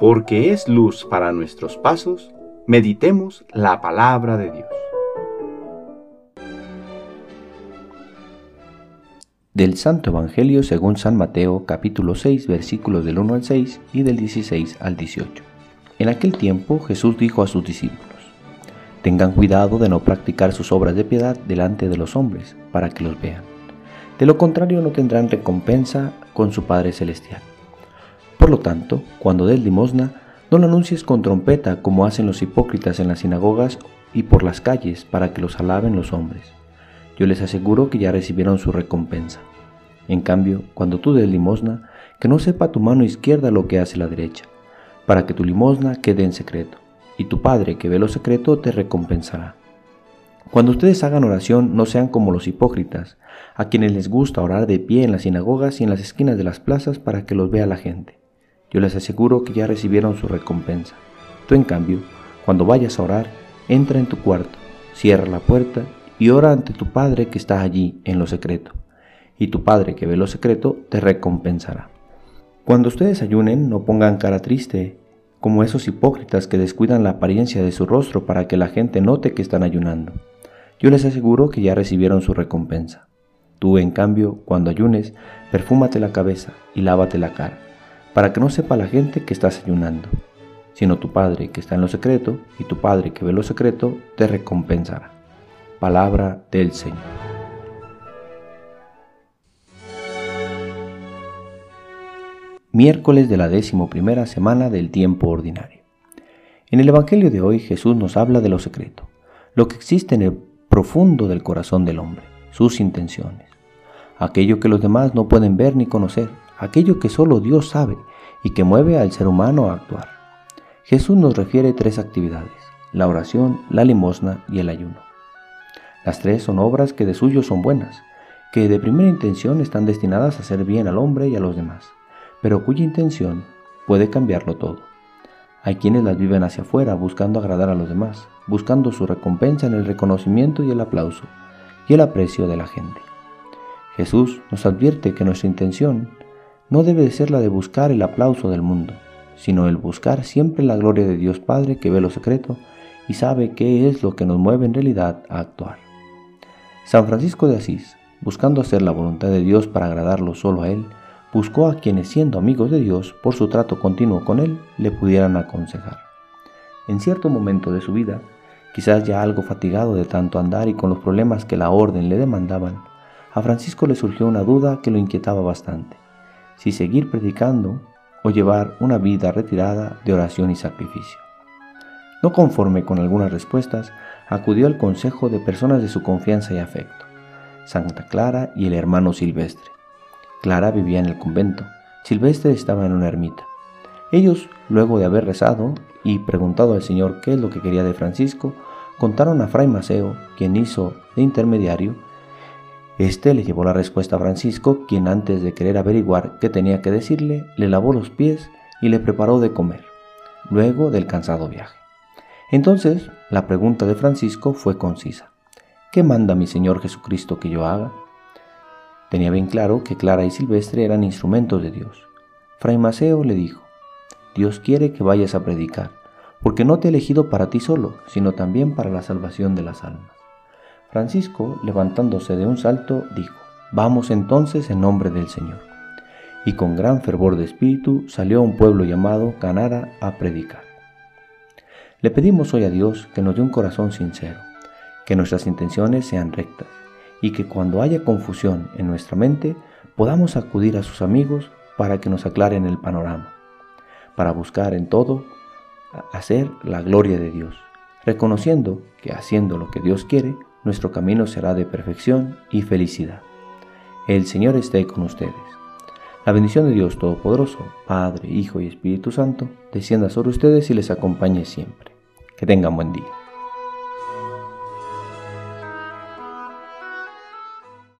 porque es luz para nuestros pasos, meditemos la palabra de Dios. Del Santo Evangelio según San Mateo capítulo 6 versículos del 1 al 6 y del 16 al 18. En aquel tiempo Jesús dijo a sus discípulos, Tengan cuidado de no practicar sus obras de piedad delante de los hombres, para que los vean. De lo contrario no tendrán recompensa con su Padre Celestial. Por lo tanto, cuando des limosna, no lo anuncies con trompeta como hacen los hipócritas en las sinagogas y por las calles para que los alaben los hombres. Yo les aseguro que ya recibieron su recompensa. En cambio, cuando tú des limosna, que no sepa tu mano izquierda lo que hace la derecha, para que tu limosna quede en secreto y tu Padre que ve lo secreto te recompensará. Cuando ustedes hagan oración, no sean como los hipócritas, a quienes les gusta orar de pie en las sinagogas y en las esquinas de las plazas para que los vea la gente. Yo les aseguro que ya recibieron su recompensa. Tú, en cambio, cuando vayas a orar, entra en tu cuarto, cierra la puerta y ora ante tu Padre que está allí en lo secreto. Y tu Padre que ve lo secreto te recompensará. Cuando ustedes ayunen, no pongan cara triste como esos hipócritas que descuidan la apariencia de su rostro para que la gente note que están ayunando. Yo les aseguro que ya recibieron su recompensa. Tú, en cambio, cuando ayunes, perfúmate la cabeza y lávate la cara, para que no sepa la gente que estás ayunando, sino tu Padre que está en lo secreto, y tu Padre que ve lo secreto, te recompensará. Palabra del Señor. miércoles de la primera semana del tiempo ordinario. En el Evangelio de hoy Jesús nos habla de lo secreto, lo que existe en el profundo del corazón del hombre, sus intenciones, aquello que los demás no pueden ver ni conocer, aquello que solo Dios sabe y que mueve al ser humano a actuar. Jesús nos refiere tres actividades, la oración, la limosna y el ayuno. Las tres son obras que de suyo son buenas, que de primera intención están destinadas a hacer bien al hombre y a los demás pero cuya intención puede cambiarlo todo. Hay quienes las viven hacia afuera buscando agradar a los demás, buscando su recompensa en el reconocimiento y el aplauso y el aprecio de la gente. Jesús nos advierte que nuestra intención no debe ser la de buscar el aplauso del mundo, sino el buscar siempre la gloria de Dios Padre que ve lo secreto y sabe qué es lo que nos mueve en realidad a actuar. San Francisco de Asís, buscando hacer la voluntad de Dios para agradarlo solo a Él, buscó a quienes siendo amigos de Dios por su trato continuo con Él le pudieran aconsejar. En cierto momento de su vida, quizás ya algo fatigado de tanto andar y con los problemas que la orden le demandaban, a Francisco le surgió una duda que lo inquietaba bastante, si seguir predicando o llevar una vida retirada de oración y sacrificio. No conforme con algunas respuestas, acudió al consejo de personas de su confianza y afecto, Santa Clara y el hermano Silvestre, Clara vivía en el convento, Silvestre estaba en una ermita. Ellos, luego de haber rezado y preguntado al Señor qué es lo que quería de Francisco, contaron a Fray Maceo, quien hizo de intermediario. Este le llevó la respuesta a Francisco, quien antes de querer averiguar qué tenía que decirle, le lavó los pies y le preparó de comer, luego del cansado viaje. Entonces, la pregunta de Francisco fue concisa. ¿Qué manda mi Señor Jesucristo que yo haga? Tenía bien claro que Clara y Silvestre eran instrumentos de Dios. Fray Maceo le dijo, Dios quiere que vayas a predicar, porque no te he elegido para ti solo, sino también para la salvación de las almas. Francisco, levantándose de un salto, dijo, Vamos entonces en nombre del Señor. Y con gran fervor de espíritu salió a un pueblo llamado Canara a predicar. Le pedimos hoy a Dios que nos dé un corazón sincero, que nuestras intenciones sean rectas, y que cuando haya confusión en nuestra mente podamos acudir a sus amigos para que nos aclaren el panorama, para buscar en todo hacer la gloria de Dios, reconociendo que haciendo lo que Dios quiere, nuestro camino será de perfección y felicidad. El Señor esté con ustedes. La bendición de Dios Todopoderoso, Padre, Hijo y Espíritu Santo, descienda sobre ustedes y les acompañe siempre. Que tengan buen día.